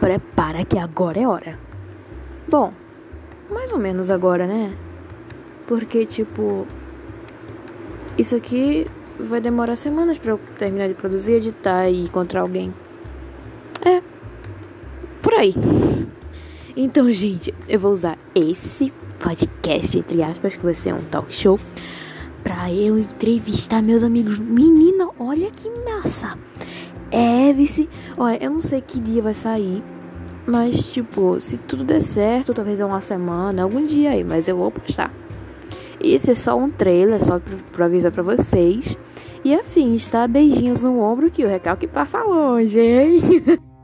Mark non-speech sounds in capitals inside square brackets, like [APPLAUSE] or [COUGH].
prepara que agora é hora. Bom, mais ou menos agora, né? Porque, tipo, isso aqui vai demorar semanas para eu terminar de produzir, editar e encontrar alguém. É, por aí. Então, gente, eu vou usar esse podcast, entre aspas, que vai ser um talk show, pra eu entrevistar meus amigos. Menina, olha que massa! Vice. Olha, eu não sei que dia vai sair. Mas, tipo, se tudo der certo, talvez é uma semana, algum dia aí, mas eu vou postar. Esse é só um trailer, só pra, pra avisar pra vocês. E afins, tá? Beijinhos no ombro que o recalque passa longe, hein? [LAUGHS]